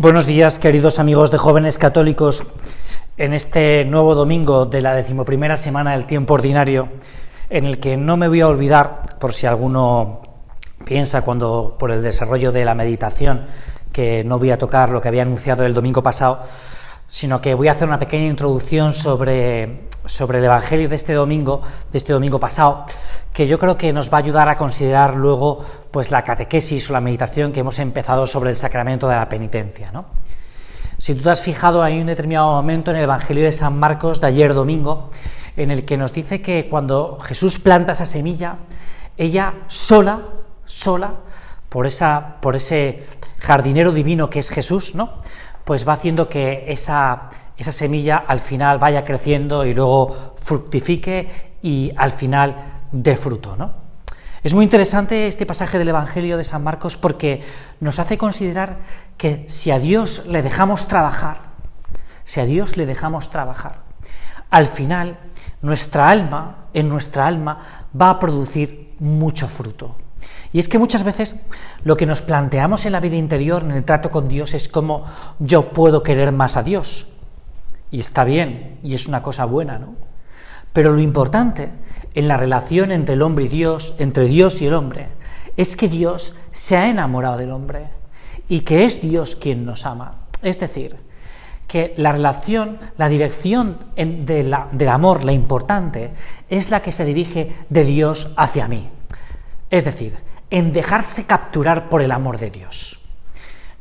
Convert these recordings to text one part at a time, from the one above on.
Buenos días, queridos amigos de jóvenes católicos. En este nuevo domingo de la decimoprimera semana del tiempo ordinario, en el que no me voy a olvidar, por si alguno piensa cuando por el desarrollo de la meditación que no voy a tocar lo que había anunciado el domingo pasado, sino que voy a hacer una pequeña introducción sobre, sobre el Evangelio de este domingo, de este domingo pasado, que yo creo que nos va a ayudar a considerar luego pues la catequesis o la meditación que hemos empezado sobre el sacramento de la penitencia. ¿no? Si tú te has fijado, hay un determinado momento en el Evangelio de San Marcos de ayer domingo, en el que nos dice que cuando Jesús planta esa semilla, ella sola, sola, por, esa, por ese jardinero divino que es Jesús, ¿no? Pues va haciendo que esa, esa semilla al final vaya creciendo y luego fructifique y al final de fruto. ¿no? Es muy interesante este pasaje del Evangelio de San Marcos porque nos hace considerar que si a Dios le dejamos trabajar, si a Dios le dejamos trabajar, al final nuestra alma, en nuestra alma, va a producir mucho fruto. Y es que muchas veces lo que nos planteamos en la vida interior, en el trato con Dios, es cómo yo puedo querer más a Dios. Y está bien, y es una cosa buena, ¿no? Pero lo importante en la relación entre el hombre y Dios, entre Dios y el hombre, es que Dios se ha enamorado del hombre y que es Dios quien nos ama. Es decir, que la relación, la dirección del amor, la importante, es la que se dirige de Dios hacia mí. Es decir, en dejarse capturar por el amor de Dios.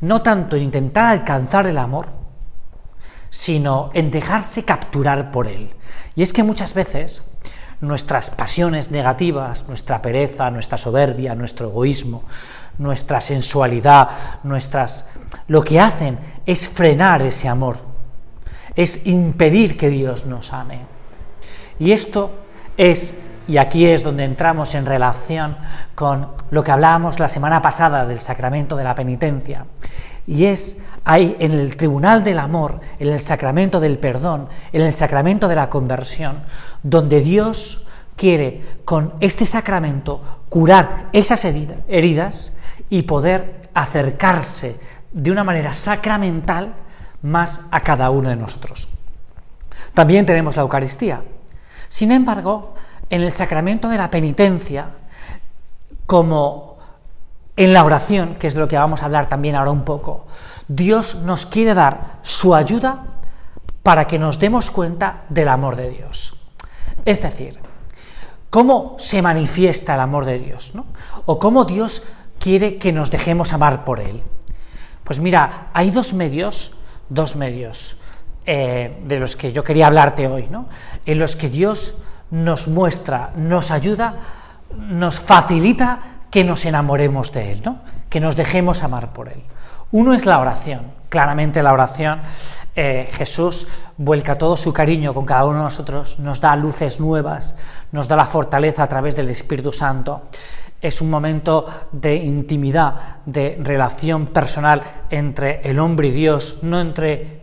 No tanto en intentar alcanzar el amor, sino en dejarse capturar por él. Y es que muchas veces nuestras pasiones negativas, nuestra pereza, nuestra soberbia, nuestro egoísmo, nuestra sensualidad, nuestras lo que hacen es frenar ese amor, es impedir que Dios nos ame. Y esto es y aquí es donde entramos en relación con lo que hablábamos la semana pasada del sacramento de la penitencia. Y es ahí en el tribunal del amor, en el sacramento del perdón, en el sacramento de la conversión, donde Dios quiere con este sacramento curar esas heridas y poder acercarse de una manera sacramental más a cada uno de nosotros. También tenemos la Eucaristía. Sin embargo, en el sacramento de la penitencia, como en la oración, que es de lo que vamos a hablar también ahora un poco, Dios nos quiere dar su ayuda para que nos demos cuenta del amor de Dios. Es decir, cómo se manifiesta el amor de Dios, ¿no? O cómo Dios quiere que nos dejemos amar por Él. Pues mira, hay dos medios, dos medios eh, de los que yo quería hablarte hoy, ¿no? En los que Dios nos muestra, nos ayuda, nos facilita que nos enamoremos de Él, ¿no? que nos dejemos amar por Él. Uno es la oración. Claramente la oración, eh, Jesús vuelca todo su cariño con cada uno de nosotros, nos da luces nuevas, nos da la fortaleza a través del Espíritu Santo. Es un momento de intimidad, de relación personal entre el hombre y Dios, no entre,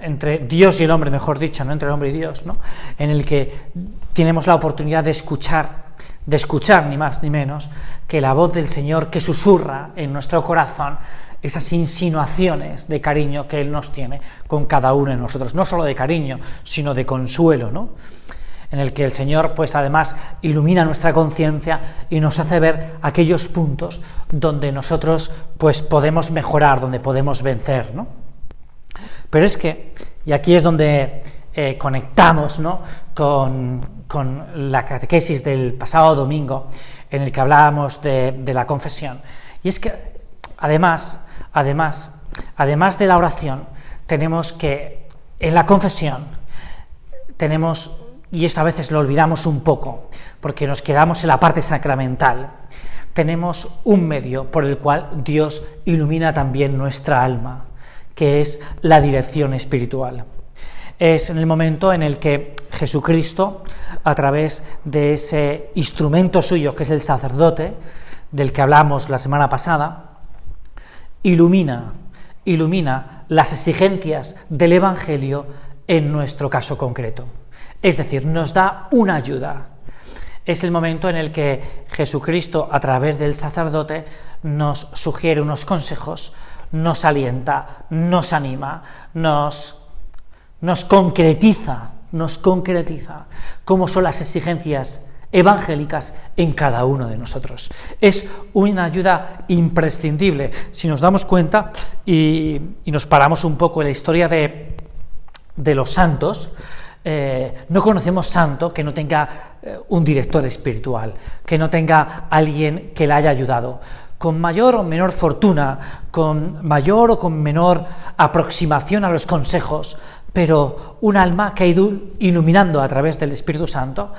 entre Dios y el hombre, mejor dicho, no entre el hombre y Dios, ¿no? en el que tenemos la oportunidad de escuchar de escuchar ni más ni menos que la voz del Señor que susurra en nuestro corazón esas insinuaciones de cariño que Él nos tiene con cada uno de nosotros, no solo de cariño, sino de consuelo, ¿no? en el que el Señor, pues además, ilumina nuestra conciencia y nos hace ver aquellos puntos donde nosotros, pues podemos mejorar, donde podemos vencer, ¿no? Pero es que, y aquí es donde eh, conectamos, ¿no? Con, con la catequesis del pasado domingo, en el que hablábamos de, la confesión. Y es que, además, además, además de la oración, tenemos que, en la confesión, tenemos, y esto a veces lo olvidamos un poco, porque nos quedamos en la parte sacramental, tenemos un medio por el cual Dios ilumina también nuestra alma, que es la dirección espiritual. Es en el momento en el que Jesucristo, a través de ese instrumento suyo que es el sacerdote, del que hablamos la semana pasada, ilumina, ilumina las exigencias del Evangelio en nuestro caso concreto. Es decir, nos da una ayuda. Es el momento en el que Jesucristo, a través del sacerdote, nos sugiere unos consejos, nos alienta, nos anima, nos, nos concretiza, nos concretiza cómo son las exigencias evangélicas en cada uno de nosotros. Es una ayuda imprescindible. Si nos damos cuenta y, nos paramos un poco en la historia de, los santos, eh, no conocemos santo que no tenga eh, un director espiritual, que no tenga alguien que le haya ayudado. Con mayor o menor fortuna, con mayor o con menor aproximación a los consejos, pero un alma que ha ido iluminando a través del Espíritu Santo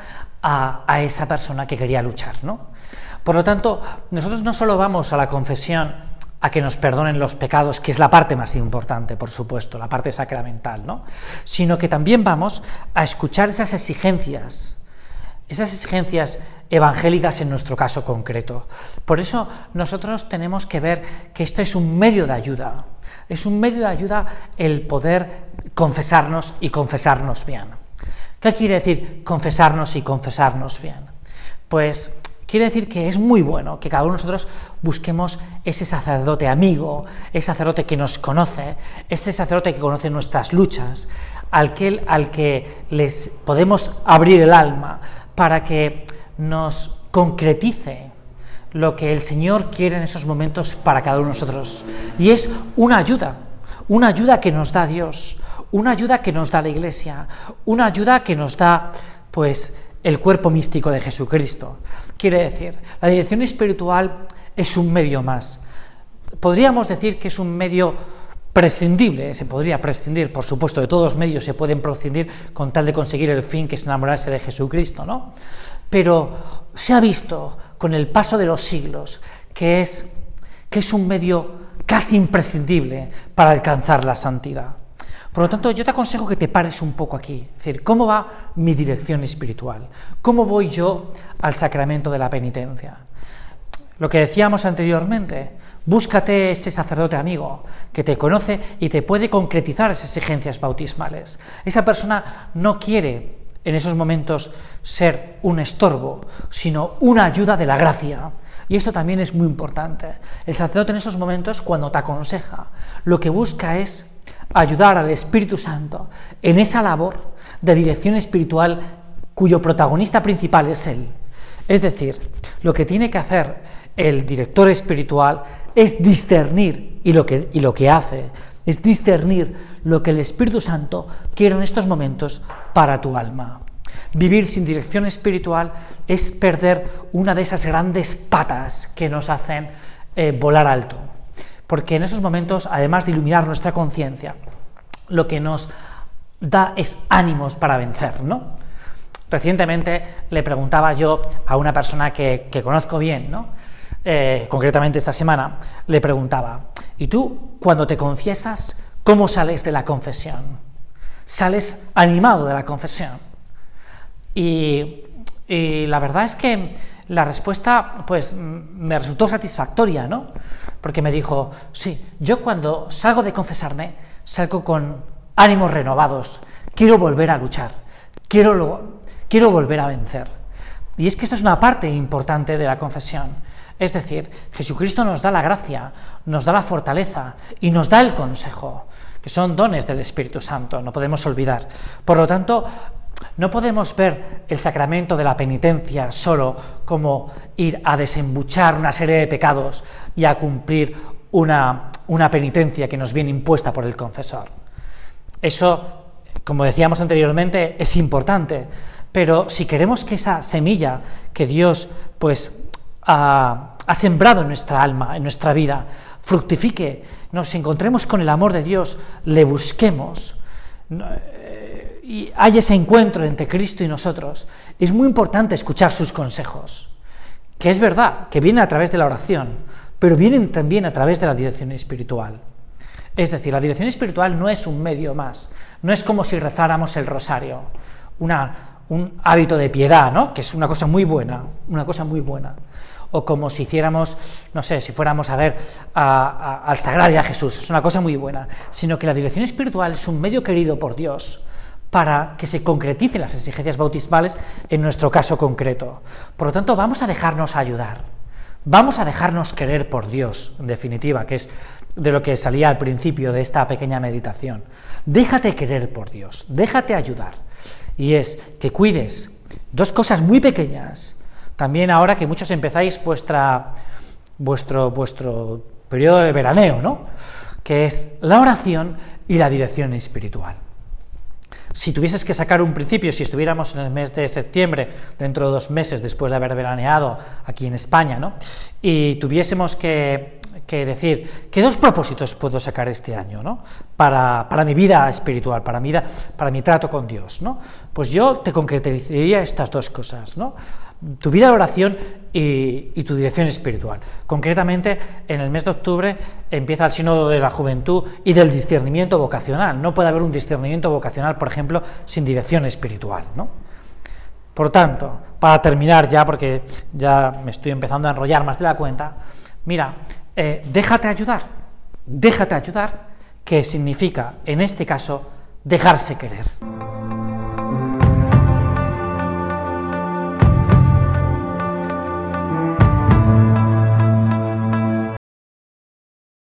a, esa persona que quería luchar. ¿no? Por lo tanto, nosotros no solo vamos a la confesión a que nos perdonen los pecados, que es la parte más importante, por supuesto, la parte sacramental, ¿no? sino que también vamos a escuchar esas exigencias, esas exigencias evangélicas en nuestro caso concreto. Por eso nosotros tenemos que ver que esto es un medio de ayuda, es un medio de ayuda el poder confesarnos y confesarnos bien. ¿Qué quiere decir confesarnos y confesarnos bien? Pues quiere decir que es muy bueno que cada uno de nosotros busquemos ese sacerdote amigo, ese sacerdote que nos conoce, ese sacerdote que conoce nuestras luchas, al que, al que les podemos abrir el alma para que nos concretice lo que el Señor quiere en esos momentos para cada uno de nosotros. Y es una ayuda, una ayuda que nos da Dios, una ayuda que nos da la Iglesia, una ayuda que nos da, pues, el cuerpo místico de Jesucristo. Quiere decir, la dirección espiritual es un medio más. Podríamos decir que es un medio prescindible, se podría prescindir, por supuesto, de todos los medios se pueden prescindir con tal de conseguir el fin que es enamorarse de Jesucristo, ¿no? Pero se ha visto con el paso de los siglos que es, que es un medio casi imprescindible para alcanzar la santidad. Por lo tanto, yo te aconsejo que te pares un poco aquí, es decir, ¿cómo va mi dirección espiritual? ¿Cómo voy yo al sacramento de la penitencia? Lo que decíamos anteriormente, búscate ese sacerdote amigo que te conoce y te puede concretizar esas exigencias bautismales. Esa persona no quiere en esos momentos ser un estorbo, sino una ayuda de la gracia. Y esto también es muy importante. El sacerdote en esos momentos, cuando te aconseja, lo que busca es ayudar al Espíritu Santo en esa labor de dirección espiritual cuyo protagonista principal es Él. Es decir, lo que tiene que hacer el director espiritual es discernir, y lo que, y lo que hace es discernir lo que el Espíritu Santo quiere en estos momentos para tu alma. Vivir sin dirección espiritual es perder una de esas grandes patas que nos hacen eh, volar alto porque en esos momentos, además de iluminar nuestra conciencia, lo que nos da es ánimos para vencer, ¿no? Recientemente le preguntaba yo a una persona que, conozco bien, ¿no? Eh, concretamente esta semana, le preguntaba, ¿y tú cuando te confiesas, cómo sales de la confesión? ¿Sales animado de la confesión? Y, la verdad es que la respuesta pues me resultó satisfactoria, ¿no? Porque me dijo, sí, yo cuando salgo de confesarme, salgo con ánimos renovados, quiero volver a luchar, quiero, quiero volver a vencer. Y es que esto es una parte importante de la confesión. Es decir, Jesucristo nos da la gracia, nos da la fortaleza y nos da el consejo, que son dones del Espíritu Santo, no podemos olvidar. Por lo tanto, no podemos ver el sacramento de la penitencia solo como ir a desembuchar una serie de pecados y a cumplir una, penitencia que nos viene impuesta por el confesor. Eso, como decíamos anteriormente, es importante, pero si queremos que esa semilla que Dios pues ha, ha sembrado en nuestra alma, en nuestra vida, fructifique, nos encontremos con el amor de Dios, le busquemos, y hay ese encuentro entre Cristo y nosotros, es muy importante escuchar sus consejos, que es verdad, que vienen a través de la oración, pero vienen también a través de la dirección espiritual. Es decir, la dirección espiritual no es un medio más, no es como si rezáramos el rosario, un hábito de piedad, ¿no? que es una cosa muy buena, una cosa muy buena. O como si hiciéramos, no sé, si fuéramos a ver al Sagrario a Jesús, es una cosa muy buena, sino que la dirección espiritual es un medio querido por Dios para que se concreticen las exigencias bautismales en nuestro caso concreto. Por lo tanto, vamos a dejarnos ayudar. Vamos a dejarnos querer por Dios, en definitiva, que es de lo que salía al principio de esta pequeña meditación. Déjate querer por Dios, déjate ayudar. Y es que cuides dos cosas muy pequeñas. También ahora que muchos empezáis vuestra, vuestro, vuestro periodo de veraneo, ¿no? Que es la oración y la dirección espiritual. Si tuvieses que sacar un principio, si estuviéramos en el mes de septiembre, dentro de dos meses después de haber veraneado aquí en España, ¿no? y tuviésemos que, decir, ¿qué dos propósitos puedo sacar este año ¿no? para, mi vida espiritual, para mi, para mi trato con Dios? ¿no? Pues yo te concretizaría estas dos cosas. ¿no? tu vida de oración y, tu dirección espiritual. Concretamente, en el mes de octubre empieza el sínodo de la juventud y del discernimiento vocacional. No puede haber un discernimiento vocacional, por ejemplo, sin dirección espiritual. ¿no? Por tanto, para terminar ya, porque ya me estoy empezando a enrollar más de la cuenta, mira, eh, déjate ayudar, déjate ayudar, que significa, en este caso, dejarse querer.